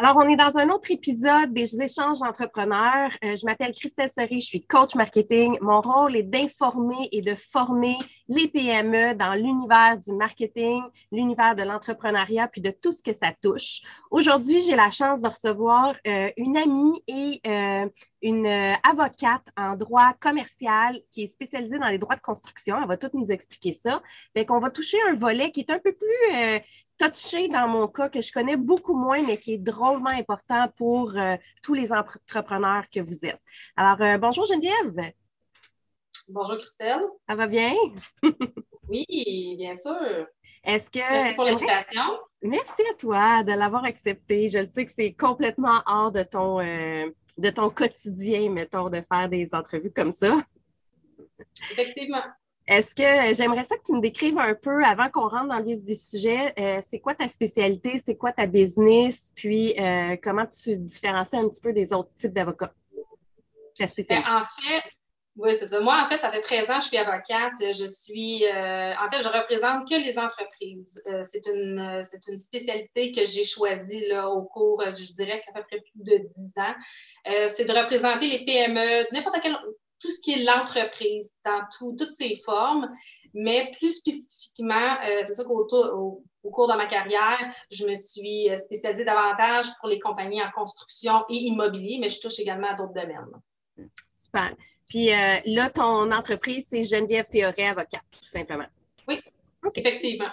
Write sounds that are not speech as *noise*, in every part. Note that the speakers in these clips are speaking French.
Alors, on est dans un autre épisode des échanges d'entrepreneurs. Euh, je m'appelle Christelle Seri, je suis coach marketing. Mon rôle est d'informer et de former les PME dans l'univers du marketing, l'univers de l'entrepreneuriat, puis de tout ce que ça touche. Aujourd'hui, j'ai la chance de recevoir euh, une amie et euh, une avocate en droit commercial qui est spécialisée dans les droits de construction. Elle va tout nous expliquer ça. Fait qu'on va toucher un volet qui est un peu plus touché dans mon cas, que je connais beaucoup moins, mais qui est drôlement important pour euh, tous les entrepreneurs que vous êtes. Alors, euh, bonjour Geneviève. Bonjour Christelle. Ça va bien? *laughs* oui, bien sûr. Est-ce que. Merci pour l'invitation. Merci à toi de l'avoir accepté. Je sais que c'est complètement hors de ton, euh, de ton quotidien, mettons, de faire des entrevues comme ça. Effectivement. Est-ce que j'aimerais ça que tu me décrives un peu, avant qu'on rentre dans le vif du sujet, euh, c'est quoi ta spécialité, c'est quoi ta business, puis euh, comment tu différencies un petit peu des autres types d'avocats? Ta spécialité. En fait, oui, c'est ça. Moi, en fait, ça fait 13 ans que je suis avocate. Je suis, euh, en fait, je représente que les entreprises. c'est une, c'est une spécialité que j'ai choisie là, au cours, je dirais qu'à peu près plus de 10 ans. c'est de représenter les PME, n'importe quelle tout ce qui est l'entreprise dans toutes ses formes, mais plus spécifiquement, euh, c'est ça qu'au au, cours de ma carrière, je me suis euh, spécialisée davantage pour les compagnies en construction et immobilier, mais je touche également à d'autres domaines. Super. Puis euh, là, ton entreprise, c'est Geneviève Théoré, avocate, tout simplement. Oui, effectivement.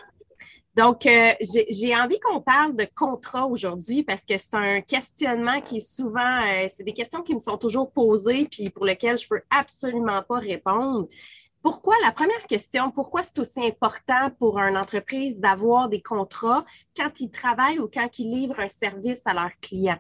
Donc, euh, j'ai envie qu'on parle de contrat aujourd'hui parce que c'est un questionnement qui est souvent, euh, c'est des questions qui me sont toujours posées puis pour lesquelles je peux absolument pas répondre. Pourquoi, la première question, pourquoi c'est aussi important pour une entreprise d'avoir des contrats quand ils travaillent ou quand ils livrent un service à leurs clients?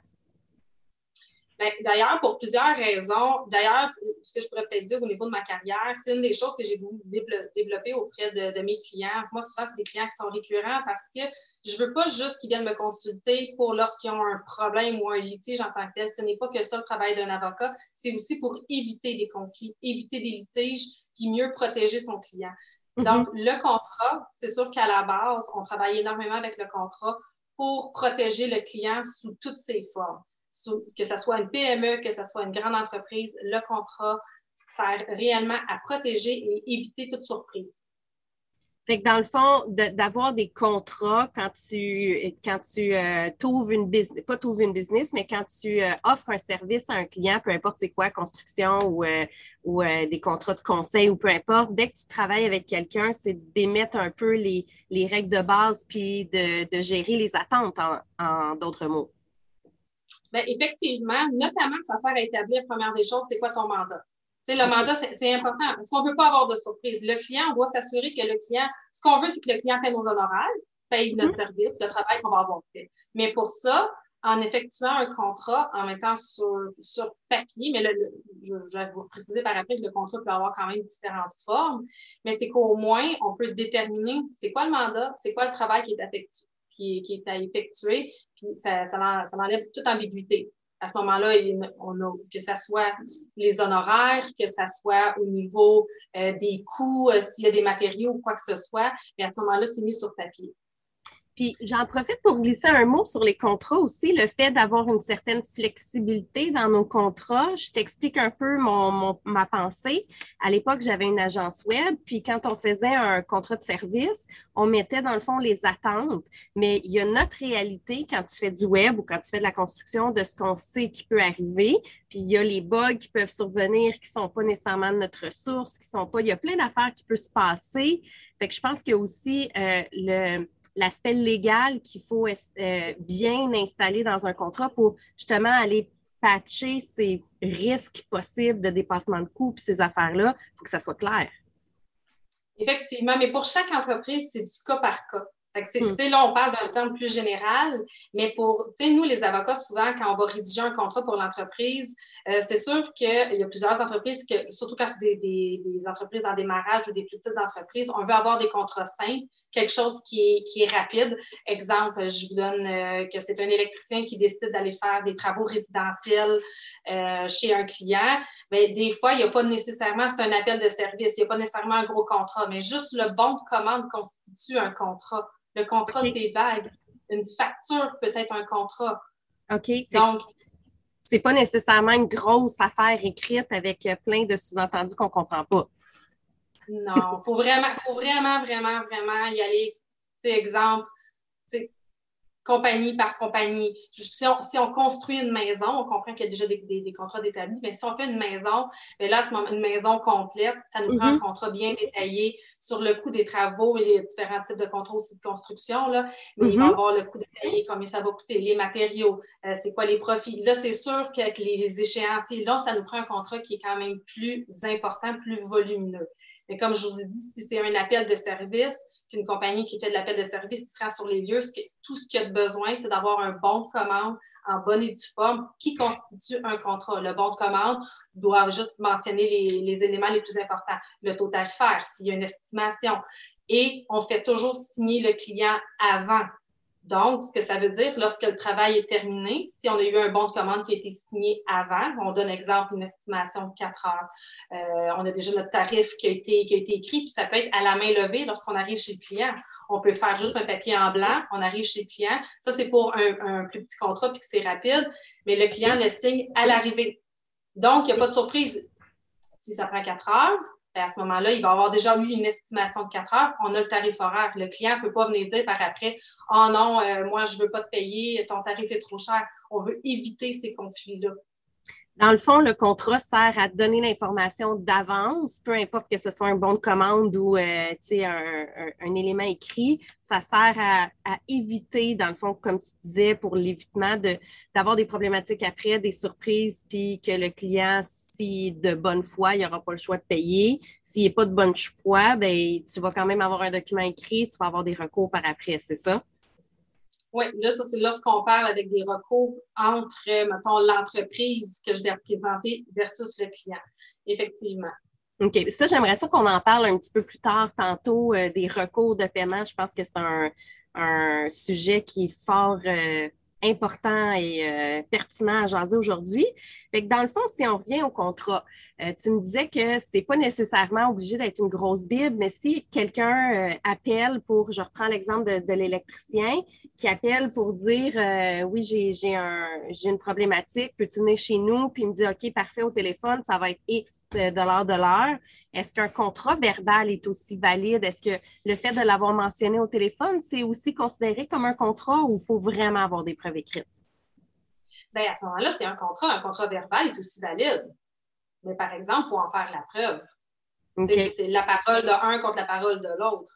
Ben, d'ailleurs, pour plusieurs raisons, d'ailleurs, ce que je pourrais peut-être dire au niveau de ma carrière, c'est une des choses que j'ai voulu développer auprès de, mes clients. Moi, souvent, c'est des clients qui sont récurrents parce que je veux pas juste qu'ils viennent me consulter pour lorsqu'ils ont un problème ou un litige en tant que tel. Ce n'est pas que ça le travail d'un avocat, c'est aussi pour éviter des conflits, éviter des litiges, puis mieux protéger son client. Mm-hmm. Donc, le contrat, c'est sûr qu'à la base, on travaille énormément avec le contrat pour protéger le client sous toutes ses formes que ce soit une PME, que ce soit une grande entreprise, le contrat sert réellement à protéger et éviter toute surprise. Fait que dans le fond, d'avoir des contrats quand tu quand tu euh, une business, pas t'ouvres une business, mais quand tu euh, offres un service à un client, peu importe c'est quoi, construction ou, euh, ou des contrats de conseil ou peu importe, dès que tu travailles avec quelqu'un, c'est d'émettre un peu les, les, règles de base puis de, de gérer les attentes en d'autres mots. Bien, effectivement, notamment, ça sert à établir, première des choses, c'est quoi ton mandat? le mandat, c'est important parce qu'on ne veut pas avoir de surprise. Le client, on doit s'assurer que le client, ce qu'on veut, c'est que le client paye nos honoraires, paye notre mm-hmm. service, le travail qu'on va avoir fait. Mais pour ça, en effectuant un contrat, en mettant sur, sur papier, mais je, vais vous préciser par après que le contrat peut avoir quand même différentes formes, mais c'est qu'au moins, on peut déterminer c'est quoi le mandat, c'est quoi le travail qui est effectué qui, est à effectuer, puis ça, ça, enlève toute ambiguïté. À ce moment-là, on a, que ce soit les honoraires, que ce soit au niveau euh, des coûts, euh, s'il y a des matériaux ou quoi que ce soit, et à ce moment-là, c'est mis sur papier. Puis j'en profite pour glisser un mot sur les contrats aussi, le fait d'avoir une certaine flexibilité dans nos contrats. Je t'explique un peu mon, ma pensée. À l'époque, j'avais une agence web, puis quand on faisait un contrat de service, on mettait dans le fond les attentes. Mais il y a notre réalité quand tu fais du web ou quand tu fais de la construction de ce qu'on sait qui peut arriver. Puis il y a les bugs qui peuvent survenir qui ne sont pas nécessairement de notre ressource, qui sont pas. Il y a plein d'affaires qui peuvent se passer. Fait que je pense qu'il y a aussi euh, le l'aspect légal qu'il faut euh, bien installer dans un contrat pour justement aller patcher ces risques possibles de dépassement de coûts et ces affaires-là. Il faut que ça soit clair. Effectivement, mais pour chaque entreprise, c'est du cas par cas. Hmm. Là, on parle d'un terme plus général, mais pour nous, les avocats, souvent, quand on va rédiger un contrat pour l'entreprise, euh, c'est sûr qu'il y a plusieurs entreprises, que, surtout quand c'est des, des, entreprises en démarrage ou des plus petites entreprises, on veut avoir des contrats simples, quelque chose qui est, qui est rapide. Exemple, je vous donne euh, que c'est un électricien qui décide d'aller faire des travaux résidentiels euh, chez un client. Mais des fois, il n'y a pas nécessairement, c'est un appel de service, il n'y a pas nécessairement un gros contrat, mais juste le bon de commande constitue un contrat. Le contrat, c'est vague. Une facture peut être un contrat. OK. Donc, c'est pas nécessairement une grosse affaire écrite avec euh, plein de sous-entendus qu'on comprend pas. Non, il *laughs* faut vraiment, faut vraiment, vraiment, vraiment y aller. exemple, compagnie par compagnie. Si on, construit une maison, on comprend qu'il y a déjà des, contrats d'établi, mais si on fait une maison, bien là, une maison complète, ça nous prend un mm-hmm. contrat bien détaillé sur le coût des travaux et les différents types de contrats aussi de construction. Là. Mais il va y mm-hmm. avoir le coût détaillé, combien ça va coûter, les matériaux, euh, c'est quoi les profits. Là, c'est sûr qu'avec les, les échéanciers, là, ça nous prend un contrat qui est quand même plus important, plus volumineux. Mais comme je vous ai dit, si c'est un appel de service, qu'une compagnie qui fait de l'appel de service sera sur les lieux, tout ce qu'il y a de besoin, c'est d'avoir un bon de commande en bonne et due forme qui constitue un contrat. Le bon de commande doit juste mentionner les, les éléments les plus importants. Le taux tarifaire, s'il y a une estimation. Et on fait toujours signer le client avant donc, ce que ça veut dire, lorsque le travail est terminé, si on a eu un bon de commande qui a été signé avant, on donne exemple une estimation de quatre heures. Euh, on a déjà notre tarif qui a été, qui a été écrit, puis ça peut être à la main levée lorsqu'on arrive chez le client. On peut faire juste un papier en blanc, on arrive chez le client. Ça, c'est pour un, un, plus petit contrat puis que c'est rapide, mais le client le signe à l'arrivée. Donc, il n'y a pas de surprise. Si ça prend quatre heures, à ce moment-là, il va avoir déjà eu une estimation de quatre heures. On a le tarif horaire. Le client ne peut pas venir dire par après Oh non, euh, moi, je ne veux pas te payer, ton tarif est trop cher. On veut éviter ces conflits-là. Dans le fond, le contrat sert à donner l'information d'avance, peu importe que ce soit un bon de commande ou euh, un, un, élément écrit, ça sert à, à, éviter, dans le fond, comme tu disais, pour l'évitement d'avoir des problématiques après, des surprises, puis que le client si de bonne foi, il n'y aura pas le choix de payer. S'il n'est pas de bonne foi, ben, tu vas quand même avoir un document écrit, tu vas avoir des recours par après, c'est ça? Oui, là, ça, c'est lorsqu'on parle avec des recours entre, mettons, l'entreprise que je vais représenter versus le client. Effectivement. OK. Ça, j'aimerais ça qu'on en parle un petit peu plus tard, tantôt, euh, des recours de paiement. Je pense que c'est un, sujet qui est fort. Euh, important et euh, pertinent à jaser aujourd'hui. Fait que dans le fond, si on revient au contrat, euh, tu me disais que c'est pas nécessairement obligé d'être une grosse Bible, mais si quelqu'un euh, appelle pour, je reprends l'exemple de, l'électricien, qui appelle pour dire oui, j'ai un, une problématique, peux-tu venir chez nous? Puis il me dit OK, parfait au téléphone, ça va être X dollars de l'heure. Est-ce qu'un contrat verbal est aussi valide? Est-ce que le fait de l'avoir mentionné au téléphone, c'est aussi considéré comme un contrat ou il faut vraiment avoir des preuves écrites? Bien, à ce moment-là, c'est un contrat. Un contrat verbal est aussi valide. Mais par exemple, il faut en faire la preuve. C'est la parole de un contre la parole de l'autre.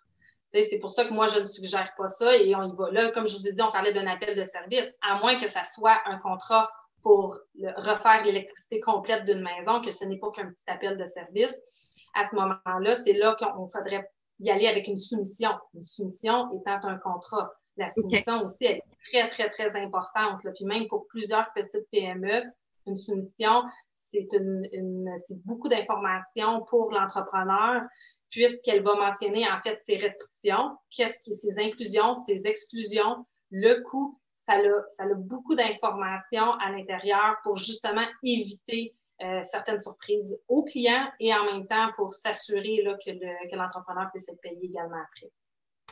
C'est pour ça que moi, je ne suggère pas ça et on y va. Là, comme je vous ai dit, on parlait d'un appel de service, à moins que ça soit un contrat pour refaire l'électricité complète d'une maison, que ce n'est pas qu'un petit appel de service. À ce moment-là, c'est là qu'on faudrait y aller avec une soumission. Une soumission étant un contrat. La soumission aussi, elle est très, très, très importante. Puis même pour plusieurs petites PME, une soumission, c'est beaucoup d'informations pour l'entrepreneur puisqu'elle va mentionner en fait ses restrictions, qu'est-ce ses inclusions, ses exclusions, le coût. Ça a, ça beaucoup d'informations à l'intérieur pour justement éviter euh, certaines surprises aux clients et en même temps pour s'assurer que l'entrepreneur puisse être payé également après.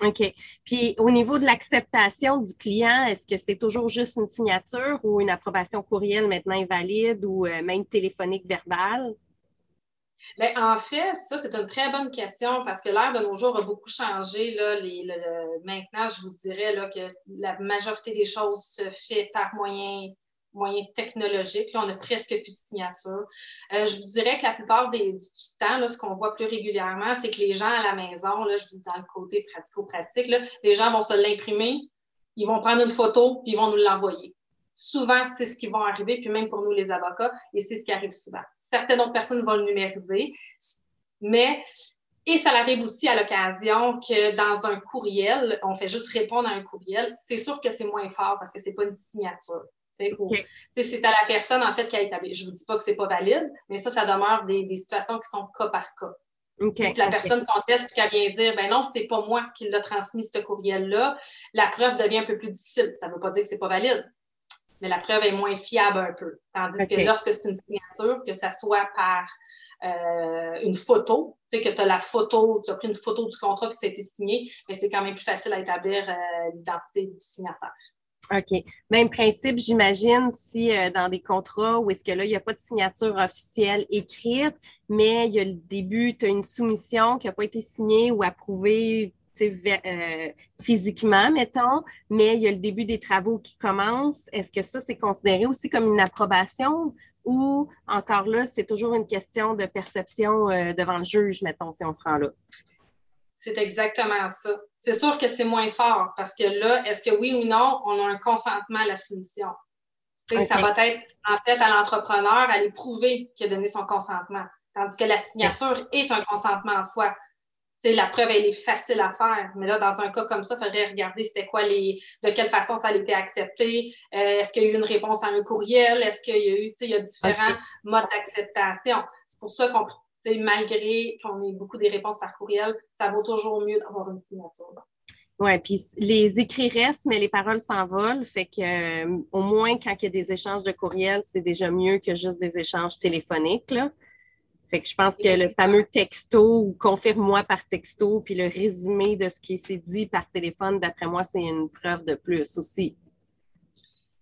OK. Puis au niveau de l'acceptation du client, est-ce que c'est toujours juste une signature ou une approbation courriel maintenant invalide ou euh, même téléphonique verbale? Bien, en fait, ça, c'est une très bonne question parce que l'ère de nos jours a beaucoup changé. Là, maintenant, je vous dirais là, que la majorité des choses se fait par moyen moyens technologiques. Là, on a presque plus de signatures. Euh, je vous dirais que la plupart du temps, ce qu'on voit plus régulièrement, c'est que les gens à la maison, là, je vous dis dans le côté pratico-pratique, les gens vont se l'imprimer, ils vont prendre une photo, puis ils vont nous l'envoyer. Souvent, c'est ce qui va arriver, puis même pour nous, les avocats, et c'est ce qui arrive souvent. Certaines autres personnes vont le numériser, mais et ça arrive aussi à l'occasion que dans un courriel, on fait juste répondre à un courriel. C'est sûr que c'est moins fort parce que c'est pas une signature. C'est à la personne, en fait, qui a établi. Je ne vous dis pas que ce n'est pas valide, mais ça, ça demeure des, situations qui sont cas par cas. Si la personne conteste et qu'elle vient dire, ben non, c'est pas moi qui l'ai transmis, ce courriel-là, la preuve devient un peu plus difficile. Ça ne veut pas dire que c'est pas valide, mais la preuve est moins fiable un peu. Tandis que lorsque c'est une signature, que ça soit par euh, une photo, tu sais, que tu as la photo, tu as pris une photo du contrat que ça a été signé, mais c'est quand même plus facile à établir euh, l'identité du signataire. OK. Même principe, j'imagine, si euh, dans des contrats où est-ce que là, il n'y a pas de signature officielle écrite, mais il y a le début, tu as une soumission qui n'a pas été signée ou approuvée euh, physiquement, mettons, mais il y a le début des travaux qui commencent. Est-ce que ça, c'est considéré aussi comme une approbation ou encore là, c'est toujours une question de perception euh, devant le juge, mettons, si on se rend là? C'est exactement ça. C'est sûr que c'est moins fort parce que là, est-ce que oui ou non, on a un consentement à la soumission? Ça va être en fait à l'entrepreneur à lui prouver qu'il a donné son consentement. Tandis que la signature est un consentement en soi. la preuve, elle est facile à faire. Mais là, dans un cas comme ça, il faudrait regarder c'était quoi les, de quelle façon ça a été accepté. Euh, est-ce qu'il y a eu une réponse à un courriel? Est-ce qu'il y a eu, il y a différents modes d'acceptation? C'est pour ça qu'on malgré qu'on ait beaucoup des réponses par courriel, ça vaut toujours mieux d'avoir une signature. Oui, puis les écrits restent, mais les paroles s'envolent. Fait que euh, au moins, quand il y a des échanges de courriel, c'est déjà mieux que juste des échanges téléphoniques. Là. Fait que je pense que le fameux texto ou confirme-moi par texto, puis le résumé de ce qui s'est dit par téléphone, d'après moi, c'est une preuve de plus aussi.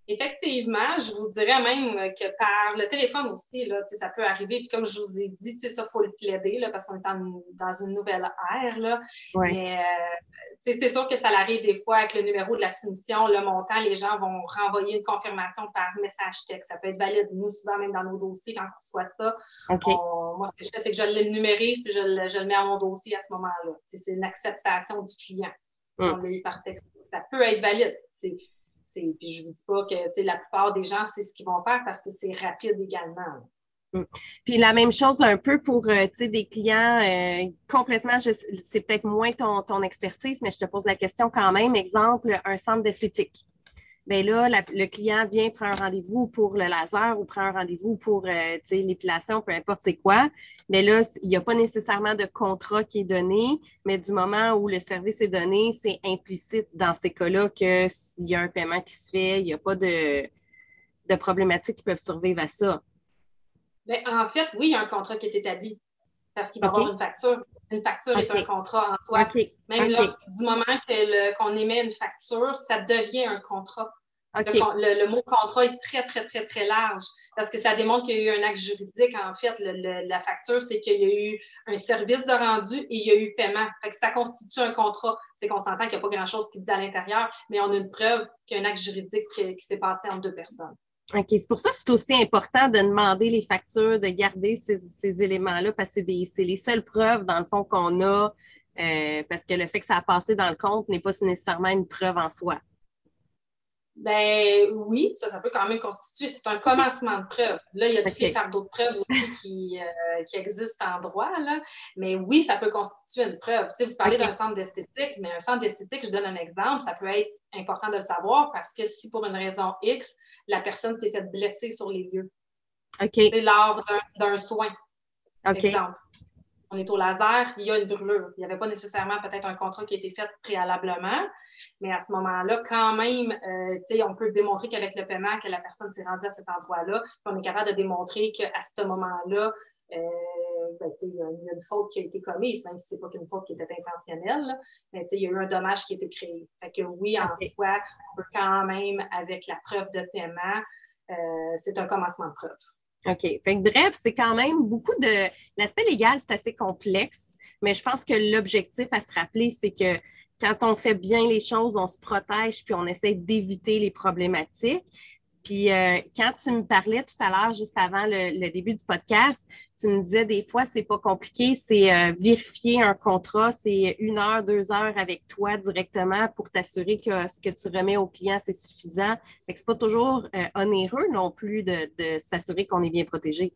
Effectivement, je vous dirais même que par le téléphone aussi, là, ça peut arriver. Puis comme je vous ai dit, ça, il faut le plaider là, parce qu'on est dans une nouvelle ère. Là. Mais euh, c'est sûr que ça arrive des fois avec le numéro de la soumission, le montant, les gens vont renvoyer une confirmation par message texte. Ça peut être valide. Nous, souvent, même dans nos dossiers, quand on reçoit ça, moi, ce que je fais, c'est que je le numérise puis je le, je le, mets à mon dossier à ce moment-là. C'est une acceptation du client. Hum. par texte. Ça peut être valide. Puis je ne vous dis pas que la plupart des gens, c'est ce qu'ils vont faire parce que c'est rapide également. Mm. Puis la même chose un peu pour euh, des clients euh, complètement, c'est peut-être moins ton, ton expertise, mais je te pose la question quand même. Exemple, un centre d'esthétique bien là, le client vient prendre un rendez-vous pour le laser ou prend un rendez-vous pour euh, l'épilation, peu importe c'est quoi. Mais là, il n'y a pas nécessairement de contrat qui est donné, mais du moment où le service est donné, c'est implicite dans ces cas-là qu'il y a un paiement qui se fait, il n'y a pas de, de problématiques qui peuvent survivre à ça. Bien, en fait, oui, il y a un contrat qui est établi parce qu'il va y avoir une facture. Une facture est un contrat en soi. Même du moment qu'on émet une facture, ça devient un contrat. Le, mot contrat est très, très, très, très large parce que ça démontre qu'il y a eu un acte juridique. En fait, la facture, c'est qu'il y a eu un service de rendu et il y a eu paiement. ça constitue un contrat. C'est qu'on s'entend qu'il n'y a pas grand-chose qui dit à l'intérieur, mais on a une preuve qu'il y a un acte juridique qui s'est passé entre deux personnes. OK, c'est pour ça que c'est aussi important de demander les factures, de garder ces, éléments-là, parce que c'est les seules preuves, dans le fond, qu'on a, euh, parce que le fait que ça a passé dans le compte n'est pas nécessairement une preuve en soi. Ben oui, ça, ça peut quand même constituer. C'est un commencement de preuve. Là, il y a tous les fardeaux de preuve aussi qui, euh, qui, existent en droit, là. Mais oui, ça peut constituer une preuve. Tu sais, vous parlez d'un centre d'esthétique, mais un centre d'esthétique, je donne un exemple, ça peut être important de le savoir parce que si pour une raison X, la personne s'est faite blesser sur les lieux. C'est lors d'un soin. Exemple on est au laser, il y a une brûlure. Il n'y avait pas nécessairement peut-être un contrat qui a été fait préalablement, mais à ce moment-là, quand même, euh, on peut démontrer qu'avec le paiement, que la personne s'est rendue à cet endroit-là, on est capable de démontrer qu'à ce moment-là, euh, ben, il y a une faute qui a été commise, même si ce n'est pas qu'une faute qui était intentionnelle, mais il y a eu un dommage qui a été créé. Fait que oui, en soi, on peut quand même, avec la preuve de paiement, euh, c'est un commencement de preuve. OK. Fait bref, c'est quand même beaucoup de. L'aspect légal, c'est assez complexe, mais je pense que l'objectif à se rappeler, c'est que quand on fait bien les choses, on se protège puis on essaie d'éviter les problématiques. Puis euh, quand tu me parlais tout à l'heure, juste avant le, début du podcast, tu me disais des fois, c'est pas compliqué, c'est euh, vérifier un contrat, c'est une heure, deux heures avec toi directement pour t'assurer que ce que tu remets au client, c'est suffisant. Fait que c'est pas toujours euh, onéreux non plus de, de s'assurer qu'on est bien protégé.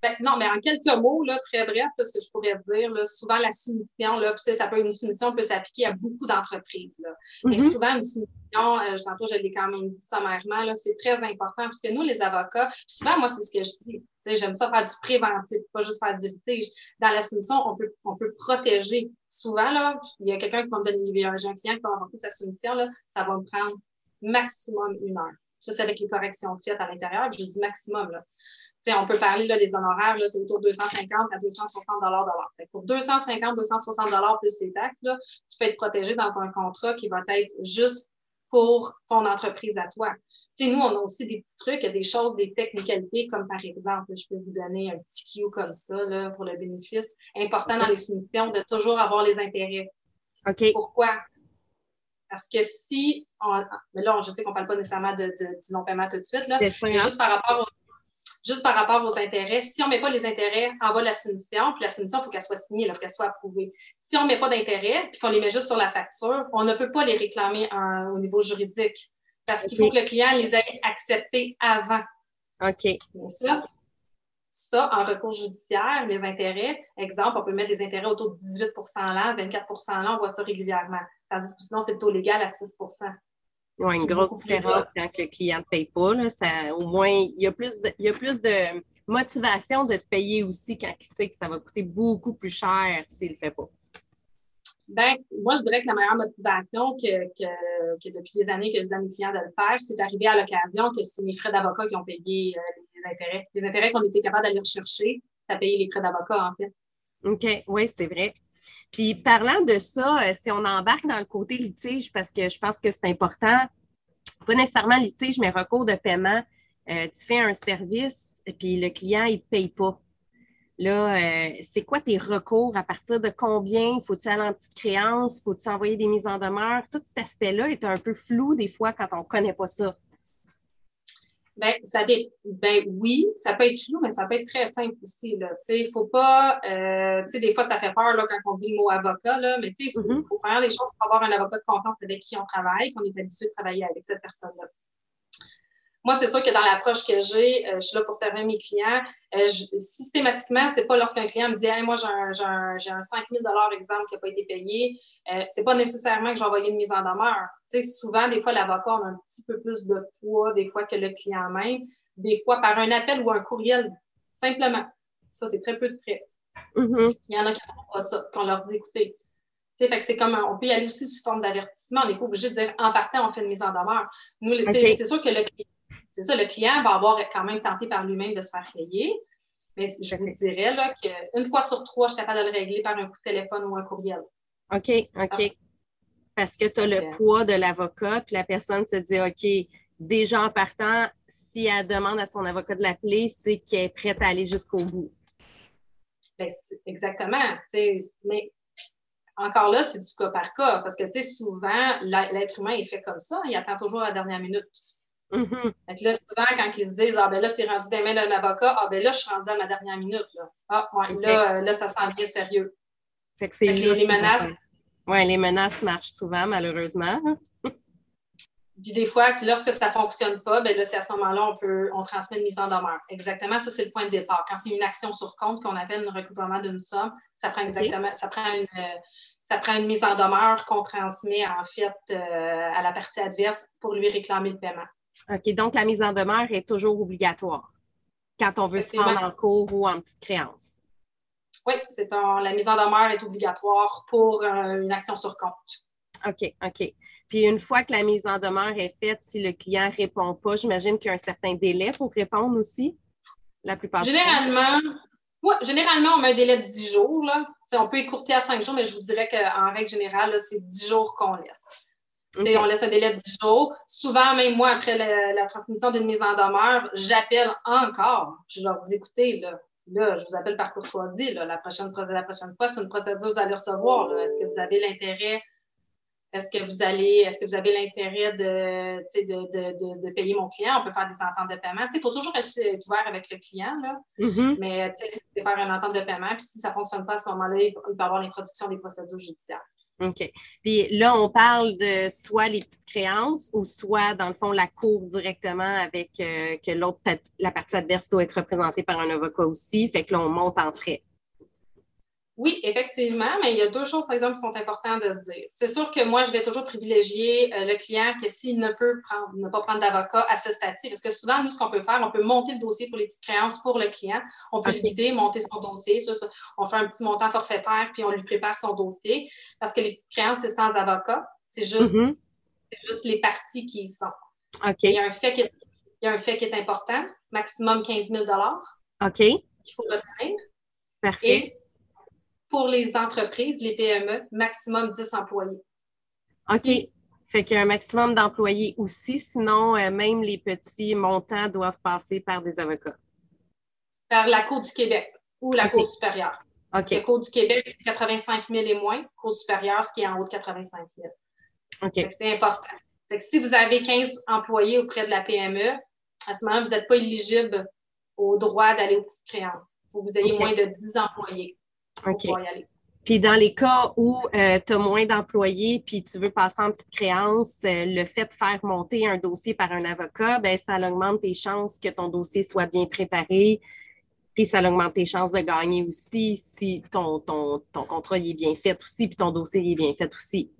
Ben, non, mais en quelques mots, là, très bref, ce que je pourrais dire, là, souvent la soumission, là, ça peut, une soumission peut s'appliquer à beaucoup d'entreprises. Mais mm-hmm. souvent, une soumission, euh, tantôt je l'ai quand même dit sommairement, c'est très important parce que nous, les avocats, souvent, moi, c'est ce que je dis. J'aime ça faire du préventif, pas juste faire du litige. Dans la soumission, on peut, on peut protéger. Souvent, là, il y a quelqu'un qui va me donner, un client qui va avoir sa soumission, là, ça va me prendre maximum une heure. Ça, c'est avec les corrections faites à l'intérieur. Je dis maximum. Là on peut parler là, des honoraires, c'est autour de 250 à 260 dollars Pour 250, 260 dollars plus les taxes, là, tu peux être protégé dans un contrat qui va être juste pour ton entreprise à toi. Nous, on a aussi des petits trucs, des choses, des technicalités, comme par exemple, je peux vous donner un petit cue comme ça là, pour le bénéfice. Important dans les soumissions de toujours avoir les intérêts. OK. Pourquoi? Parce que si, on, mais là, je sais qu'on ne parle pas nécessairement de, du non-paiement tout de suite, là, mais juste par rapport juste par rapport aux intérêts, si on ne met pas les intérêts en bas de la soumission, puis la soumission, il faut qu'elle soit signée, il faut qu'elle soit approuvée. Si on ne met pas d'intérêts, puis qu'on les met juste sur la facture, on ne peut pas les réclamer au niveau juridique parce qu'il faut que le client les ait acceptés avant. OK. Ça, ça, en recours judiciaire, les intérêts, exemple, on peut mettre des intérêts autour de 18% l'an, 24% l'an, on voit ça régulièrement. Tandis que sinon, c'est le taux légal à 6 oui, une grosse différence quand le client ne paye pas. Là, ça, au moins, il y, a plus de, il y a plus de motivation de te payer aussi quand il sait que ça va coûter beaucoup plus cher s'il ne le fait pas. Ben, moi, je dirais que la meilleure motivation que, que, que depuis des années que je donne à mes clients de le faire, c'est d'arriver à l'occasion que c'est mes frais d'avocat qui ont payé euh, les intérêts. Les intérêts qu'on était capable d'aller rechercher, ça a payé les frais d'avocat, en fait. OK, oui, c'est vrai. Puis parlant de ça, euh, si on embarque dans le côté litige, parce que je pense que c'est important, pas nécessairement litige, mais recours de paiement, euh, tu fais un service puis le client, il ne te paye pas. Là, euh, c'est quoi tes recours? À partir de combien? Faut-tu aller en petite créance? Faut-tu envoyer des mises en demeure? Tout cet aspect-là est un peu flou des fois quand on ne connaît pas ça. Ben, ça ben oui, ça peut être flou, mais ça peut être très simple aussi. Là. Il faut pas. Euh, des fois, ça fait peur là, quand on dit le mot avocat, là, mais il faut, mm-hmm. faut faire des choses pour avoir un avocat de confiance avec qui on travaille, qu'on est habitué de travailler avec cette personne-là. Moi, c'est sûr que dans l'approche que j'ai, euh, je suis là pour servir mes clients. Euh, systématiquement, c'est pas lorsqu'un client me dit moi, j'ai un, un, 5 000 exemple qui n'a pas été payé. Euh, c'est pas nécessairement que j'ai envoyé une mise en demeure. Tu sais, souvent, des fois, l'avocat a un petit peu plus de poids, des fois, que le client même. Des fois, par un appel ou un courriel, simplement. Ça, c'est très peu de frais. Mm-hmm. Il y en a qui n'ont pas ça, qu'on leur dit écoutez, fait que c'est comme on peut y aller aussi sous forme d'avertissement. On n'est pas obligé de dire en partant, on fait une mise en demeure. Nous, c'est sûr que le client c'est ça, le client va avoir quand même tenté par lui-même de se faire payer. Mais je vous dirais qu'une fois sur trois, je suis capable de le régler par un coup de téléphone ou un courriel. OK, OK. Parce que tu as le poids de l'avocat, puis la personne se dit OK, déjà en partant, si elle demande à son avocat de l'appeler, c'est qu'elle est prête à aller jusqu'au bout. Ben, exactement. Mais encore là, c'est du cas par cas, parce que souvent, l'être humain est fait comme ça, il attend toujours la dernière minute. Mm-hmm. là, souvent, quand ils se disent Ah, ben là, c'est rendu des mains d'un avocat, ah, ben là, je suis rendu à ma dernière minute. Là. Ah, ouais, là, euh, là, ça sent bien sérieux. Fait que c'est les, menaces. Oui, les menaces marchent souvent, malheureusement. *laughs* Puis des fois, lorsque ça ne fonctionne pas, ben là, c'est à ce moment-là, on peut on transmet une mise en demeure. Exactement, ça, c'est le point de départ. Quand c'est une action sur compte qu'on appelle un recouvrement d'une somme, ça prend exactement, ça prend une, ça prend une mise en demeure qu'on transmet en fait euh, à la partie adverse pour lui réclamer le paiement. OK, donc la mise en demeure est toujours obligatoire quand on veut se rendre en cours ou en petite créance. Oui, c'est la mise en demeure est obligatoire pour euh, une action sur compte. OK, OK. Puis une fois que la mise en demeure est faite, si le client ne répond pas, j'imagine qu'il y a un certain délai pour répondre aussi, la plupart Généralement, oui, généralement, on met un délai de 10 jours. Là. on peut écourter à 5 jours, mais je vous dirais qu'en règle générale, c'est 10 jours qu'on laisse. On laisse un délai de 10 jours. Souvent, même moi, après la, transmission d'une mise en demeure, j'appelle encore. Je leur dis, écoutez, là, là je vous appelle par courtoisie. Là, la, prochaine, la prochaine fois, c'est une procédure que vous allez recevoir. Est-ce que vous avez l'intérêt? Est-ce que vous allez, est-ce que vous avez l'intérêt de, de, de, payer mon client? On peut faire des ententes de paiement. Il faut toujours être ouvert avec le client, là. Mm-hmm. Mais faire une entente de paiement. Puis si ça ne fonctionne pas à ce moment-là, il peut y avoir l'introduction des procédures judiciaires. OK. Puis là, on parle de soit les petites créances ou soit, dans le fond, la cour directement avec euh, que l'autre, la partie adverse doit être représentée par un avocat aussi. Fait que là, on monte en frais. Oui, effectivement, mais il y a deux choses, par exemple, qui sont importantes de dire. C'est sûr que moi, je vais toujours privilégier euh, le client que s'il ne peut prendre, ne pas prendre d'avocat à ce stade-ci, parce que souvent, nous, ce qu'on peut faire, on peut monter le dossier pour les petites créances pour le client. On peut le guider, monter son dossier. on fait un petit montant forfaitaire, puis on lui prépare son dossier. Parce que les petites créances, c'est sans avocat. C'est juste, mm-hmm. juste les parties qui y sont. Il, y a un fait qui est, il y a un fait qui est important, maximum 15 000 OK. Qu'il faut retenir. Parfait pour les entreprises, les PME, maximum 10 employés. OK. Fait qu'un maximum d'employés aussi, sinon euh, même les petits montants doivent passer par des avocats. Par la Cour du Québec ou la Cour supérieure. OK. La Cour du Québec, c'est 85 000 et moins. Cour supérieure, ce qui est en haut de 85 000. OK. C'est important. Fait que si vous avez 15 employés auprès de la PME, à ce moment-là, vous n'êtes pas éligible au droit d'aller aux petites créances. Il faut que vous ayez moins de 10 employés pour OK. pouvoir y aller. Puis dans les cas où tu as moins d'employés puis tu veux passer en petite créance, euh, le fait de faire monter un dossier par un avocat, ben ça augmente tes chances que ton dossier soit bien préparé. Puis ça augmente tes chances de gagner aussi si ton, ton, ton contrat est bien fait aussi, puis ton dossier est bien fait aussi.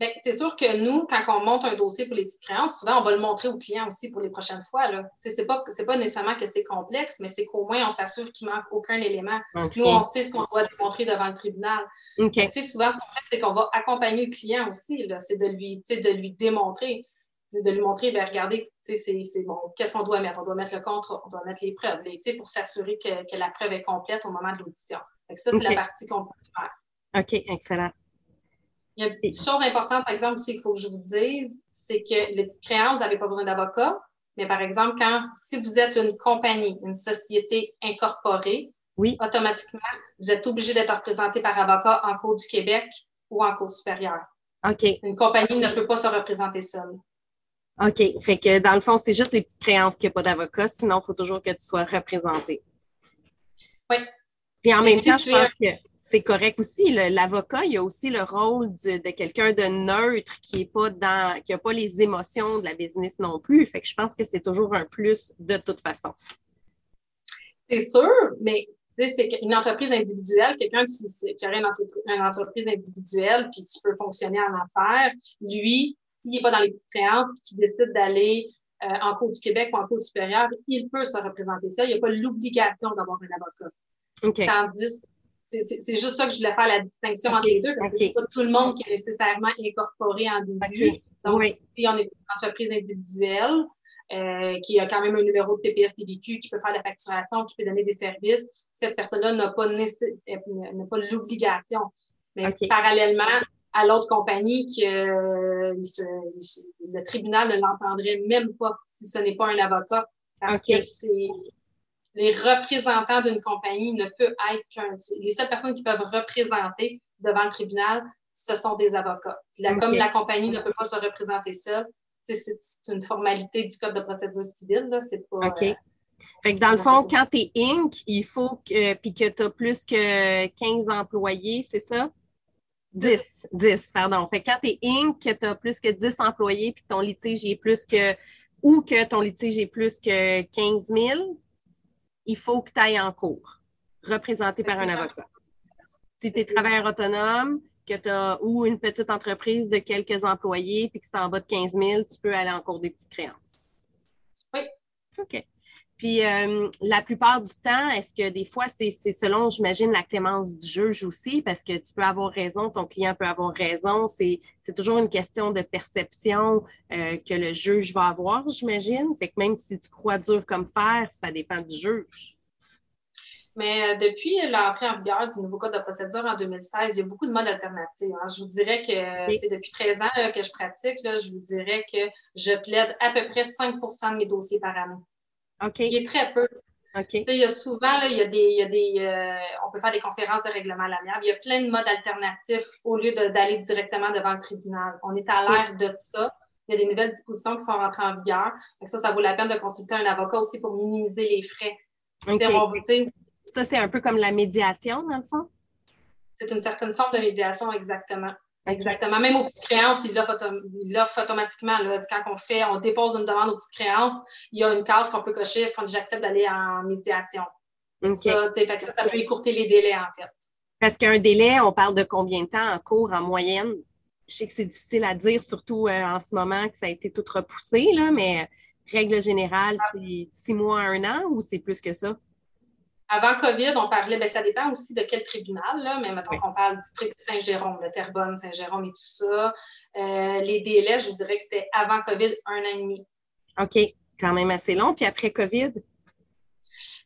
Ben, c'est sûr que nous, quand on monte un dossier pour les petites créances, souvent, on va le montrer au client aussi pour les prochaines fois. Sais, C'est pas, nécessairement que c'est complexe, mais c'est qu'au moins, on s'assure qu'il manque aucun élément. Nous, on sait ce qu'on doit démontrer devant le tribunal. OK. Tu sais, souvent, ce qu'on fait, c'est qu'on va accompagner le client aussi. C'est de lui, de démontrer, de lui montrer, ben regardez, c'est, c'est bon, qu'est-ce qu'on doit mettre? On doit mettre le contrat, on doit mettre les preuves, les, pour s'assurer que, que la preuve est complète au moment de l'audition. Ça, c'est la partie qu'on peut faire. OK, excellent. Il y a une petite chose importante, par exemple, aussi qu'il faut que je vous dise, c'est que les petites créances, vous n'avez pas besoin d'avocat. Mais par exemple, quand si vous êtes une compagnie, une société incorporée, Oui. automatiquement, vous êtes obligé d'être représenté par avocat en Cour du Québec ou en Cour supérieure. OK. Une compagnie ne peut pas se représenter seule. OK. Fait que dans le fond, c'est juste les petites créances qu'il n'y a pas d'avocat, sinon il faut toujours que tu sois représenté. Oui. Puis en même si temps, je es pense que c'est correct aussi. L'avocat, il a aussi le rôle de quelqu'un de neutre qui est pas dans, qui n'a pas les émotions de la business non plus. Fait que je pense que c'est toujours un plus de toute façon. C'est sûr, mais c'est qu'une entreprise individuelle, quelqu'un qui, qui aurait une entreprise, une entreprise individuelle puis qui peut fonctionner en affaires, lui, s'il n'est pas dans les petites créances qu'il décide d'aller euh, en Cour du Québec ou en Cour supérieure, il peut se représenter ça. Il n'y a pas l'obligation d'avoir un avocat. Tandis, c'est juste ça que je voulais faire la distinction entre les deux, parce que ok. c'est pas tout le monde qui est nécessairement incorporé en début. Donc, Oui. si on est une entreprise individuelle, euh, qui a quand même un numéro de TPS TVQ, qui peut faire la facturation, qui peut donner des services, cette personne-là n'a pas, euh, n'a pas l'obligation. Mais parallèlement à l'autre compagnie, que euh, le tribunal ne l'entendrait même pas si ce n'est pas un avocat, parce que c'est les représentants d'une compagnie ne peuvent être qu'un. Les seules personnes qui peuvent représenter devant le tribunal, ce sont des avocats. Puis là, OK. Comme la compagnie ne peut pas se représenter seule, c'est une formalité du Code de procédure civile. Là. C'est pas. OK. euh, Fait que dans le fond, quand tu es Inc., il faut que, puis que tu as plus que 15 employés, c'est ça? 10. 10, pardon. Fait que quand tu es Inc., que tu as plus que 10 employés, puis que ton litige est plus que, ou que ton litige est plus que 15 000, il faut que tu ailles en cours, représenté par un avocat. Si tu es travailleur autonome, que tu as, ou une petite entreprise de quelques employés, puis que c'est en bas de 15 000, tu peux aller en cours des petites créances. Oui. OK. Puis euh, la plupart du temps, est-ce que des fois, c'est c'est selon, j'imagine, la clémence du juge aussi, parce que tu peux avoir raison, ton client peut avoir raison. C'est c'est toujours une question de perception euh, que le juge va avoir, j'imagine. Fait que même si tu crois dur comme fer, ça dépend du juge. Mais euh, depuis l'entrée en vigueur du nouveau Code de procédure en 2016, il y a beaucoup de modes alternatifs. hein. Je vous dirais que Oui. sais, depuis 13 ans là, que je pratique, là, je vous dirais que je plaide à peu près 5% de mes dossiers par année, OK. ce qui est très peu. Il y a souvent, là, il y a des, il y a des euh, on peut faire des conférences de règlement à l'amiable. Il y a plein de modes alternatifs au lieu d'aller directement devant le tribunal. On est à l'ère de ça. Il y a des nouvelles dispositions qui sont rentrées en vigueur. Ça, ça vaut la peine de consulter un avocat aussi pour minimiser les frais. On veut- Ça, c'est un peu comme la médiation, dans le fond? C'est une certaine forme de médiation, exactement. Exactement. Même aux petites créances, il l'offre autom- il l'offre automatiquement. Là. Quand on fait, on dépose une demande aux petites créances, il y a une case qu'on peut cocher. Est-ce qu'on j'accepte d'aller en médiation? OK. Ça, que ça, ça peut écourter les délais, en fait. Parce qu'un délai, on parle de combien de temps en cours en moyenne? Je sais que c'est difficile à dire, surtout euh, en ce moment que ça a été tout repoussé, là, mais règle générale, c'est six mois à un an ou c'est plus que ça? Avant COVID, on parlait, ben, ça dépend aussi de quel tribunal, là, mais mettons Oui. qu'on parle district Saint-Jérôme, le Terrebonne, Saint-Jérôme et tout ça. Euh, les délais, je vous dirais que c'était avant COVID, un an et demi. OK, quand même assez long. Puis après COVID?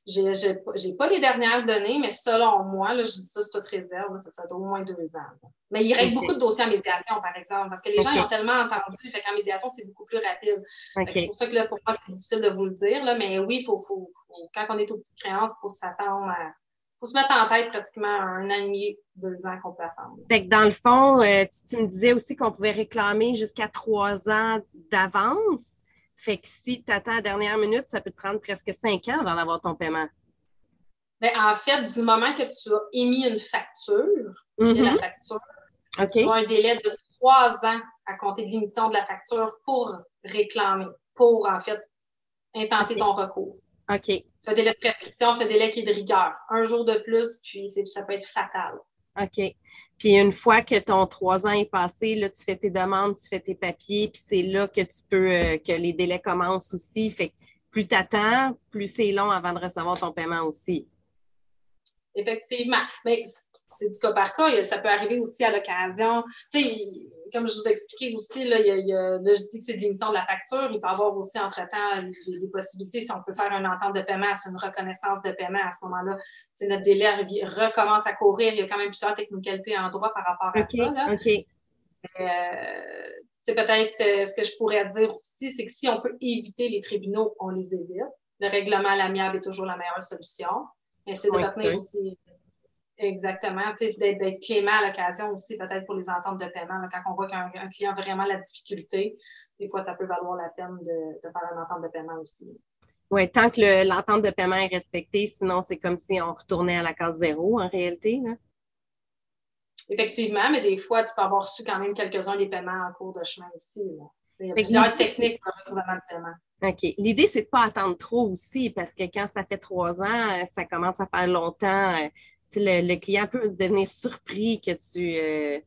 Je n'ai pas les dernières données, mais selon moi, là, je dis ça, c'est toute réserve, ça, doit au moins deux ans. Mais il règle beaucoup de dossiers en médiation, par exemple, parce que les gens ont tellement entendu, fait qu'en médiation, c'est beaucoup plus rapide. C'est pour ça que là, pour moi, c'est difficile de vous le dire, là, mais oui, faut, faut, quand on est aux petites créances, il faut s'attendre à faut se mettre en tête pratiquement un an et demi, deux ans qu'on peut attendre. Fait que dans le fond, euh, tu, me disais aussi qu'on pouvait réclamer jusqu'à trois ans d'avance. Fait que si tu attends à la dernière minute, ça peut te prendre presque cinq ans avant d'avoir ton paiement. Bien, en fait, du moment que tu as émis une facture, la mm-hmm. tu as un délai de trois ans à compter de l'émission de la facture pour réclamer, pour en fait intenter ton recours. OK. Ce délai de prescription, ce délai qui est de rigueur. Un jour de plus, puis ça peut être fatal. OK. Puis une fois que ton trois ans est passé, là, tu fais tes demandes, tu fais tes papiers, puis c'est là que tu peux, euh, que les délais commencent aussi. Fait que plus tu attends, plus c'est long avant de recevoir ton paiement aussi. Effectivement. Mais c'est du cas par cas. Ça peut arriver aussi à l'occasion. Tu sais, comme je vous expliquais aussi, là, il y a, je dis que c'est de l'émission de la facture. Il peut y avoir aussi, entre-temps, des, possibilités. Si on peut faire une entente de paiement, c'est une reconnaissance de paiement. À ce moment-là, notre délai recommence à courir. Il y a quand même plusieurs technicalités en droit par rapport à ça. Là. OK. c'est euh, peut-être euh, ce que je pourrais dire aussi, c'est que si on peut éviter les tribunaux, on les évite. Le règlement à l'amiable est toujours la meilleure solution. Mais c'est de retenir aussi Exactement. D'être clément à l'occasion aussi, peut-être pour les ententes de paiement. quand on voit qu'un client a vraiment la difficulté, des fois, ça peut valoir la peine de, faire une entente de paiement aussi. Oui, tant que l'entente de paiement est respectée, sinon c'est comme si on retournait à la case zéro en réalité. Effectivement, mais des fois, tu peux avoir reçu quand même quelques-uns des paiements en cours de chemin aussi. Il y a plusieurs techniques pour le recouvrement de paiement. OK. L'idée, c'est de ne pas attendre trop aussi, parce que quand ça fait trois ans, ça commence à faire longtemps le, client peut devenir surpris que tu euh,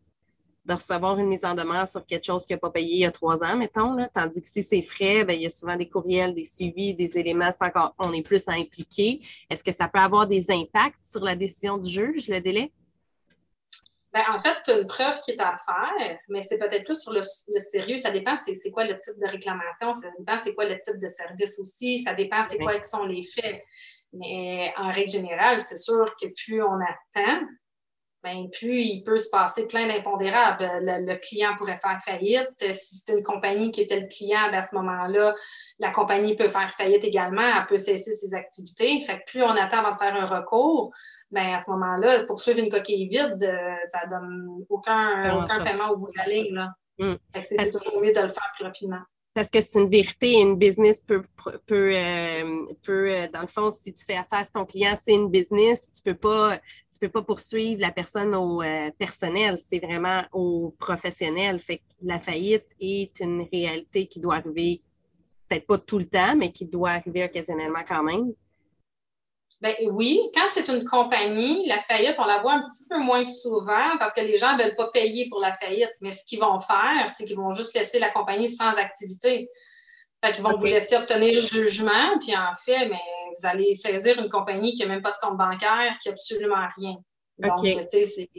de recevoir une mise en demeure sur quelque chose qu'il n'a pas payé il y a trois ans, mettons. tandis que si c'est frais, ben, il y a souvent des courriels, des suivis, des éléments, encore, on est plus impliqué. Est-ce que ça peut avoir des impacts sur la décision du juge, le délai? Ben, en fait, tu as une preuve qui est à faire, mais c'est peut-être plus sur le, sérieux. Ça dépend c'est quoi le type de réclamation, ça dépend c'est quoi le type de service aussi, ça dépend c'est quoi qui sont les faits? Mais en règle générale, c'est sûr que plus on attend, bien, plus il peut se passer plein d'impondérables. Le, client pourrait faire faillite. Si c'est une compagnie qui était le client, ben, à ce moment-là, la compagnie peut faire faillite également. Elle peut cesser ses activités. Fait que plus on attend avant de faire un recours, bien, à ce moment-là, poursuivre une coquille vide, euh, ça donne aucun, aucun paiement au bout de la ligne. Là. Mm. C'est toujours mieux de le faire plus rapidement parce que c'est une vérité, une business peut, peut, euh, peut, euh, dans le fond, si tu fais affaire à ton client, c'est une business, tu peux pas, tu peux pas poursuivre la personne au euh, personnel, c'est vraiment au professionnel. Fait que la faillite est une réalité qui doit arriver, peut-être pas tout le temps, mais qui doit arriver occasionnellement quand même. Ben oui, quand c'est une compagnie, la faillite, on la voit un petit peu moins souvent parce que les gens ne veulent pas payer pour la faillite. Mais ce qu'ils vont faire, c'est qu'ils vont juste laisser la compagnie sans activité. Fait qu'ils vont vous laisser obtenir le jugement, puis en fait, mais vous allez saisir une compagnie qui n'a même pas de compte bancaire, qui n'a absolument rien. Donc, tu sais,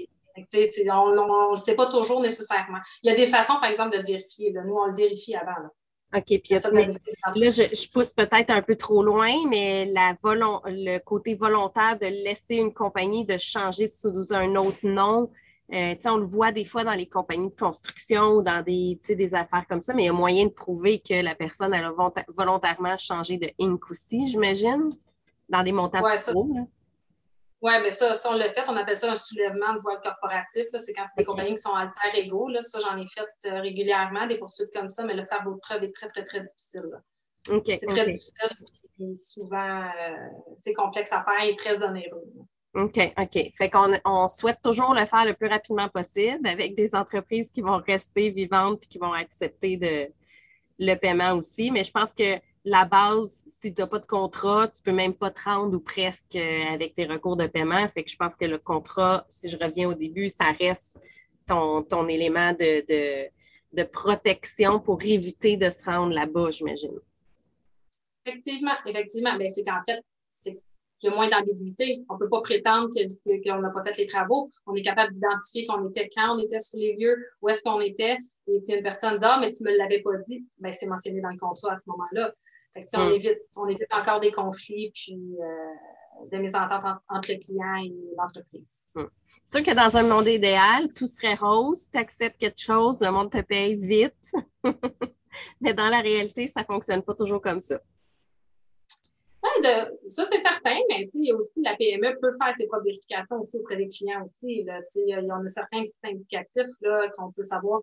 on ne le sait pas toujours nécessairement. Il y a des façons, par exemple, de le vérifier. Nous, on le vérifie avant. OK. Puis là, je, pousse peut-être un peu trop loin, mais la le côté volontaire de laisser une compagnie de changer sous un autre nom, euh, on le voit des fois dans les compagnies de construction ou dans des, des affaires comme ça, mais il y a moyen de prouver que la personne a volontairement changé de Inc aussi, j'imagine, dans des montants ouais, oui, mais ça, ça, on l'a fait. On appelle ça un soulèvement de voile corporatif. C'est quand c'est des compagnies qui sont alter égaux. Là. Ça, j'en ai fait euh, régulièrement, des poursuites comme ça, mais le faire vos preuves est très, très, très difficile. c'est très difficile. et souvent, euh, c'est complexe à faire et très onéreux. OK, OK. Fait qu'on on souhaite toujours le faire le plus rapidement possible avec des entreprises qui vont rester vivantes et qui vont accepter de, le paiement aussi. Mais je pense que la base, si tu n'as pas de contrat, tu peux même pas te rendre ou presque euh, avec tes recours de paiement. Fait que je pense que le contrat, si je reviens au début, ça reste ton, ton élément de, de, protection pour éviter de se rendre là-bas, j'imagine. Effectivement, effectivement. Ben, c'est qu'en fait, c'est qu'il y a moins d'ambiguïté. On ne peut pas prétendre qu'on n'a pas fait les travaux. On est capable d'identifier qu'on était quand on était sur les lieux, où est-ce qu'on était. Et si une personne dit Ah, mais tu ne me l'avais pas dit, ben, c'est mentionné dans le contrat à ce moment-là. On, évite, on évite encore des conflits puis euh, de mésententes entre le client et l'entreprise. C'est sûr que dans un monde idéal, tout serait rose, tu acceptes quelque chose, le monde te paye vite. *laughs* Mais dans la réalité, ça ne fonctionne pas toujours comme ça ça, c'est certain, mais aussi la PME peut faire ses propres vérifications aussi auprès des clients aussi. Là, il y en a certains petits indicatifs qu'on peut savoir.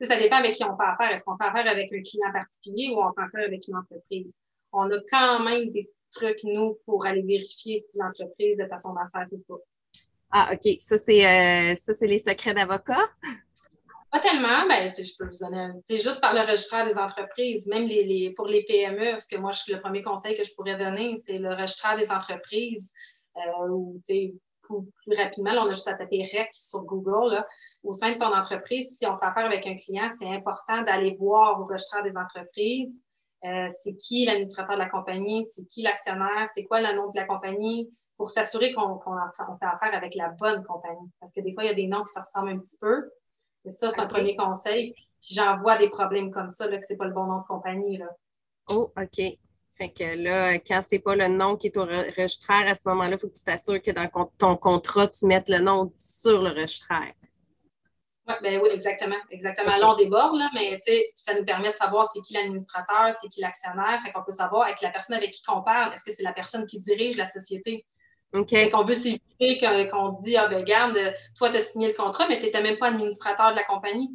Ça dépend avec qui on fait affaire. Est-ce qu'on fait affaire avec un client particulier ou on fait affaire avec une entreprise? On a quand même des trucs, nous, pour aller vérifier si l'entreprise est à son affaire ou pas. Ah, OK. Ça, c'est euh, les secrets d'avocat? Pas tellement, ben, je peux vous donner C'est juste par le registraire des entreprises, même les, pour les PME, parce que moi, le premier conseil que je pourrais donner, c'est le registraire des entreprises, euh, où, plus, rapidement, on a juste à taper REC sur Google, là, au sein de ton entreprise, si on fait affaire avec un client, c'est important d'aller voir au registraire des entreprises, euh, c'est qui l'administrateur de la compagnie, c'est qui l'actionnaire, c'est quoi le nom de la compagnie, pour s'assurer qu'on fait affaire avec la bonne compagnie. Parce que des fois, il y a des noms qui se ressemblent un petit peu ça, c'est un premier conseil. j'en vois des problèmes comme ça, là, que c'est pas le bon nom de compagnie. Là. Oh, OK. Fait que là, quand c'est pas le nom qui est au registraire, à ce moment-là, il faut que tu t'assures que dans ton contrat, tu mettes le nom sur le registraire. Ouais, ben oui, exactement. Exactement. Là, on déborde, là, mais ça nous permet de savoir c'est qui l'administrateur, c'est qui l'actionnaire. Fait qu'on peut savoir avec la personne avec qui on parle, est-ce que c'est la personne qui dirige la société? Okay. Qu'on veut s'éviter qu'on dit Ah ben regarde, toi, tu as signé le contrat, mais tu n'étais même pas administrateur de la compagnie.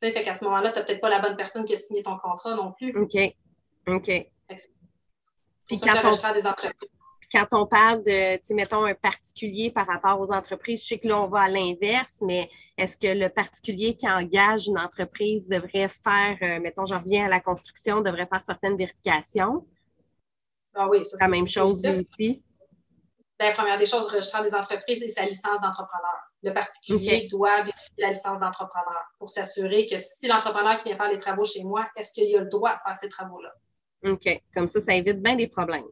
sais, fait qu'à ce moment-là, tu n'as peut-être pas la bonne personne qui a signé ton contrat non plus. OK. OK. Puis quand, on, des entreprises. quand on parle de, tu mettons, un particulier par rapport aux entreprises, je sais que là, on va à l'inverse, mais est-ce que le particulier qui engage une entreprise devrait faire, euh, mettons, j'en reviens à la construction, devrait faire certaines vérifications? Ah oui, ça, c'est la même chose lui aussi la première des choses, le des entreprises, c'est sa licence d'entrepreneur. Le particulier doit vérifier la licence d'entrepreneur pour s'assurer que si l'entrepreneur qui vient faire les travaux chez moi, est-ce qu'il a le droit de faire ces travaux-là? OK. Comme ça, ça évite bien des problèmes.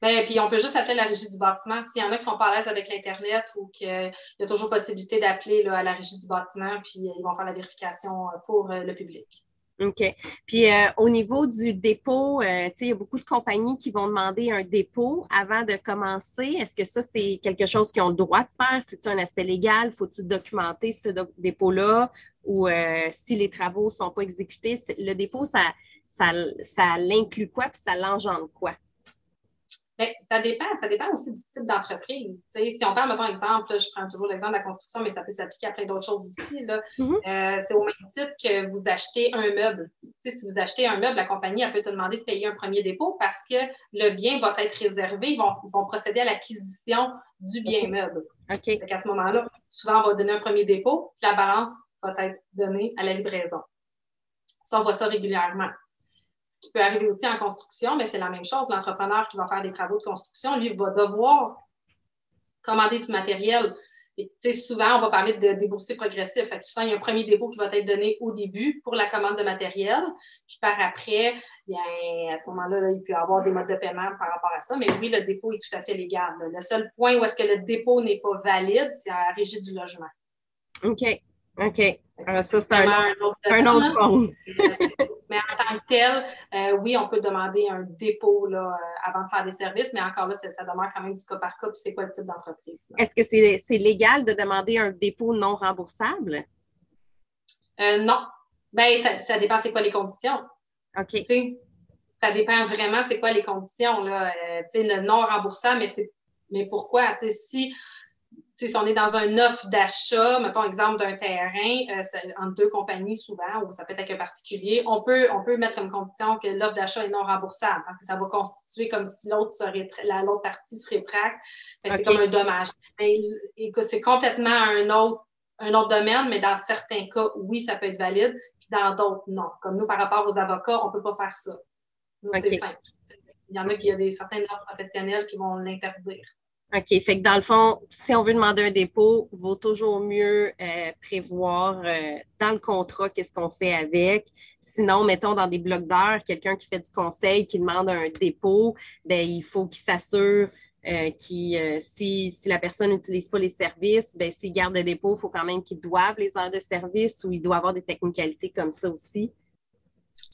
Bien, puis on peut juste appeler la régie du bâtiment. S'il y en a qui sont pas à l'aise avec l'Internet ou qu'il y a toujours possibilité d'appeler à la régie du bâtiment, puis ils vont faire la vérification pour euh, le public. OK. Puis euh, au niveau du dépôt, euh, il y a beaucoup de compagnies qui vont demander un dépôt avant de commencer. Est-ce que ça, c'est quelque chose qu'ils ont le droit de faire? C'est-tu un aspect légal? Faut-tu documenter ce dépôt-là? Ou euh, si les travaux ne sont pas exécutés, le dépôt, ça, ça, ça l'inclut quoi? Puis ça l'engendre quoi? Bien, ça dépend, ça dépend aussi du type d'entreprise. Si on parle, mettons exemple, je prends toujours l'exemple de la construction, mais ça peut s'appliquer à plein d'autres choses aussi. Là. Mm-hmm. Euh, c'est au même titre que vous achetez un meuble. si vous achetez un meuble, la compagnie elle peut te demander de payer un premier dépôt parce que le bien va être réservé. Ils vont, vont procéder à l'acquisition du bien meuble. OK. à ce moment-là, souvent, on va donner un premier dépôt, puis la balance va être donnée à la livraison. Ça, on voit ça régulièrement qui peut arriver aussi en construction, mais c'est la même chose. L'entrepreneur qui va faire des travaux de construction, lui, va devoir commander du matériel. Et, souvent, on va parler de débourser progressif. Fait souvent, il y a un premier dépôt qui va être donné au début pour la commande de matériel. Puis par après, bien, à ce moment-là, il peut y avoir des modes de paiement par rapport à ça. Mais oui, le dépôt est tout à fait légal. Le seul point où est-ce que le dépôt n'est pas valide, c'est à la régie du logement. OK. OK. ça, c'est un, autre point. Mais en tant que tel, euh, oui, on peut demander un dépôt là, euh, avant de faire des services, mais encore là, ça, demande quand même du cas par cas, puis c'est quoi le type d'entreprise. Est-ce que c'est légal de demander un dépôt non remboursable? Euh, non. Bien, ça, ça dépend c'est quoi les conditions. OK. ça dépend vraiment c'est quoi les conditions. Là. le non remboursable, mais c'est mais pourquoi? si si on est dans un offre d'achat, mettons exemple d'un terrain euh, entre deux compagnies souvent, ou ça peut être avec un particulier, on peut, on peut mettre comme condition que l'offre d'achat est non remboursable parce que ça va constituer comme si l'autre serait l'autre partie se rétracte. C'est comme un dommage. Et, que c'est complètement un autre un autre domaine, mais dans certains cas, oui, ça peut être valide, puis dans d'autres, non. Comme nous, par rapport aux avocats, on ne peut pas faire ça. Nous, c'est simple. Il y en a qui a des certaines normes professionnelles qui vont l'interdire. OK. Fait que dans le fond, si on veut demander un dépôt, il vaut toujours mieux euh, prévoir euh, dans le contrat qu'est-ce qu'on fait avec. Sinon, mettons dans des blocs d'heures, quelqu'un qui fait du conseil, qui demande un dépôt, ben il faut qu'il s'assure euh, qui, si, si, la personne n'utilise pas les services, ben, s'il garde le dépôt, il faut quand même qu'il doive les heures de service ou il doit avoir des technicalités comme ça aussi.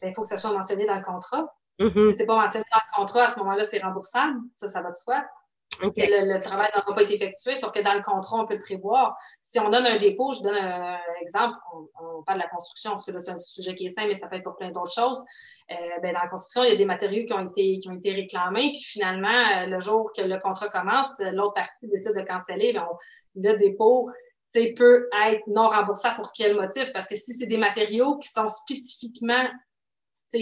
Ben, il faut que ça soit mentionné dans le contrat. Mm-hmm. Si c'est pas mentionné dans le contrat, à ce moment-là, c'est remboursable. Ça, ça va de soi. Le, travail n'aura pas été effectué, sauf que dans le contrat, on peut le prévoir. Si on donne un dépôt, je donne un, exemple, on, parle de la construction, parce que là, c'est un sujet qui est simple, mais ça peut être pour plein d'autres choses. Euh, ben, dans la construction, il y a des matériaux qui ont été, qui ont été réclamés, puis finalement, euh, le jour que le contrat commence, l'autre partie décide de canceller, ben, le dépôt peut être non remboursable pour quel motif? Parce que si c'est des matériaux qui sont spécifiquement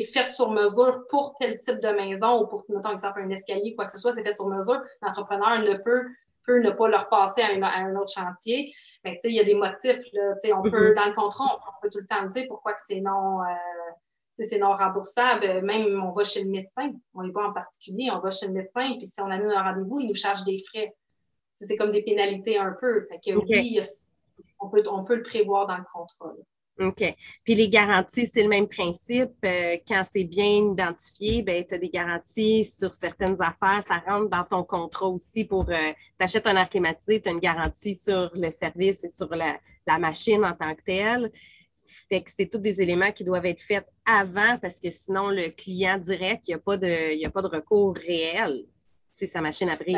fait sur mesure pour tel type de maison ou pour, mettons, exemple, un escalier, quoi que ce soit, c'est fait sur mesure. L'entrepreneur ne peut, peut ne pas le repasser à, un autre chantier. Mais il y a des motifs, là, on peut, mm-hmm. dans le contrat, on, peut tout le temps dire pourquoi que c'est non, euh, c'est non remboursable. Même, on va chez le médecin, on y va en particulier, on va chez le médecin, puis si on annule un rendez-vous, il nous charge des frais. C'est comme des pénalités un peu. Fait que oui, on peut, on peut le prévoir dans le contrat. OK. Puis les garanties, c'est le même principe. Euh, quand c'est bien identifié, ben, tu as des garanties sur certaines affaires. Ça rentre dans ton contrat aussi pour euh, tu achètes un air climatisé, tu as une garantie sur le service et sur la, machine en tant que telle. Fait que c'est tous des éléments qui doivent être faits avant parce que sinon, le client dirait qu'il n'y a, pas de, a pas de recours réel si sa machine a pris.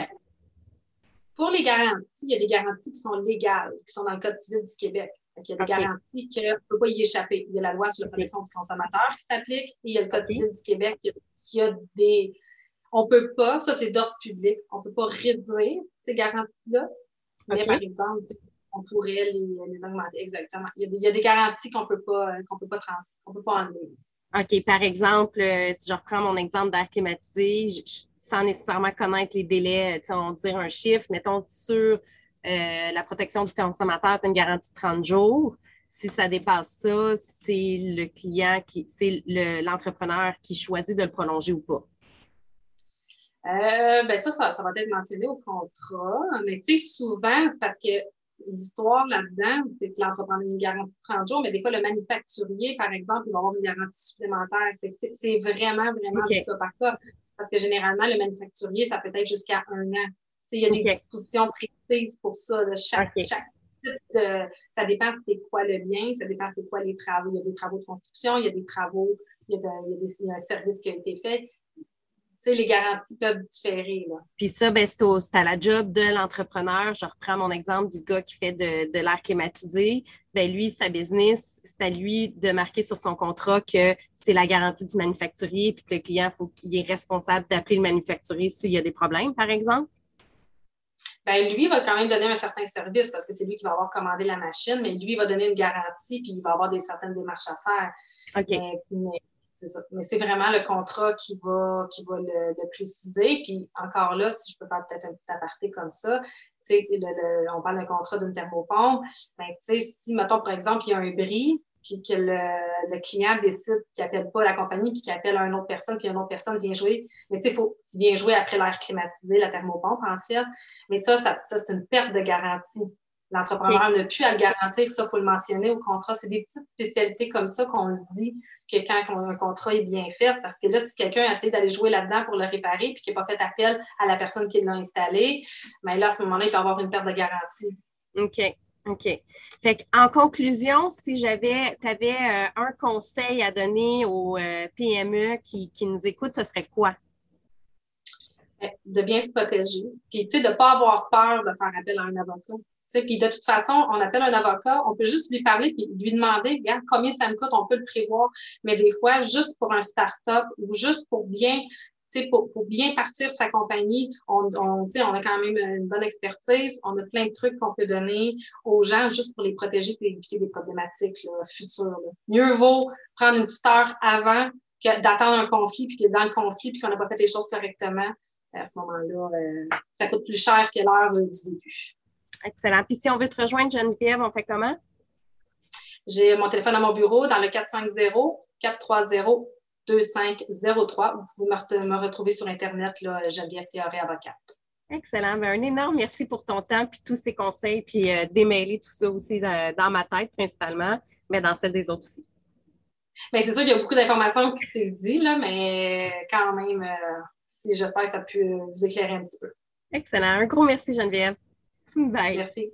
Pour les garanties, il y a des garanties qui sont légales, qui sont dans le Code civil du Québec. Il y a des garanties qu'on ne peut pas y échapper. Il y a la loi sur la protection du consommateur qui s'applique et il y a le Code civil du Québec qui a des. On ne peut pas, ça c'est d'ordre public, on ne peut pas réduire ces garanties-là. Mais par exemple, on pourrait les, augmenter. Exactement. Il y a des, garanties qu'on ne peut pas, qu'on peut pas trans, qu'on peut pas enlever. OK. Par exemple, euh, si je reprends mon exemple d'air climatisé, je, sans nécessairement connaître les délais, on dire un chiffre, mettons sur euh, la protection du consommateur, as une garantie de 30 jours. Si ça dépasse ça, c'est le client qui, c'est l'entrepreneur qui choisit de le prolonger ou pas. Euh, ben ça, ça, va être mentionné au contrat, mais tu sais, souvent, c'est parce que l'histoire là-dedans, c'est que l'entrepreneur a une garantie de 30 jours, mais des fois, le manufacturier, par exemple, il va avoir une garantie supplémentaire. C'est vraiment, vraiment du cas par cas. Parce que généralement, le manufacturier, ça peut être jusqu'à un an. Il y a des dispositions précises pour ça. chaque, chaque de, ça dépend c'est quoi le bien, ça dépend c'est quoi les travaux. Il y a des travaux de construction, il y a des travaux, il y a, il y a un service qui a été fait les garanties peuvent différer. Là. Puis ça, ben, c'est à la job de l'entrepreneur. Je reprends mon exemple du gars qui fait de, de l'air climatisé. Ben, lui, sa business, c'est à lui de marquer sur son contrat que c'est la garantie du manufacturier puis que le client, faut qu'il est responsable d'appeler le manufacturier s'il y a des problèmes, par exemple. Ben, lui va quand même donner un certain service parce que c'est lui qui va avoir commandé la machine, mais lui va donner une garantie puis il va avoir des certaines démarches à faire. OK. Mais c'est vraiment le contrat qui va, qui va le, préciser. Puis encore là, si je peux faire peut-être un petit aparté comme ça, le, on parle d'un contrat d'une thermopompe. Ben, si, mettons, par exemple, il y a un bris, puis que le, client décide qu'il n'appelle pas la compagnie, puis qu'il appelle une autre personne, puis une autre personne vient jouer. Mais tu sais, faut qu'il vient jouer après l'air climatisé, la thermopompe, en fait. Mais ça, ça, ça c'est une perte de garantie. L'entrepreneur n'a plus à le garantir, ça, il faut le mentionner au contrat. C'est des petites spécialités comme ça qu'on le dit que quand un contrat est bien fait, parce que là, si quelqu'un essaie d'aller jouer là-dedans pour le réparer puis qu'il n'a pas fait appel à la personne qui l'a installé, bien là, à ce moment-là, il peut avoir une perte de garantie. OK. OK. Fait en conclusion, si j'avais, tu avais euh, un conseil à donner aux euh, PME qui, qui nous écoutent, ce serait quoi? De bien se protéger. Puis, tu sais, de ne pas avoir peur de faire appel à un avocat. Puis de toute façon, on appelle un avocat, on peut juste lui parler puis lui demander, regarde, combien ça me coûte, on peut le prévoir. Mais des fois, juste pour un start-up ou juste pour bien pour, pour bien partir sa compagnie, on, on, on a quand même une bonne expertise, on a plein de trucs qu'on peut donner aux gens juste pour les protéger et éviter des problématiques futures. Mieux vaut prendre une petite heure avant que d'attendre un conflit, puis que dans le conflit, puis qu'on n'a pas fait les choses correctement. À ce moment-là, euh, ça coûte plus cher que l'heure du début. Excellent. Puis si on veut te rejoindre, Geneviève, on fait comment? J'ai mon téléphone à mon bureau dans le 450-430-2503. Vous pouvez me, retrouver sur Internet, là, Geneviève Théoré, avocate. Excellent. Ben, un énorme merci pour ton temps, puis tous ces conseils, puis euh, démêler tout ça aussi dans, ma tête principalement, mais dans celle des autres aussi. Bien, c'est sûr qu'il y a beaucoup d'informations qui s'est dit, là, mais quand même, euh, j'espère que ça a pu vous éclairer un petit peu. Excellent. Un gros merci, Geneviève. Bye. Merci.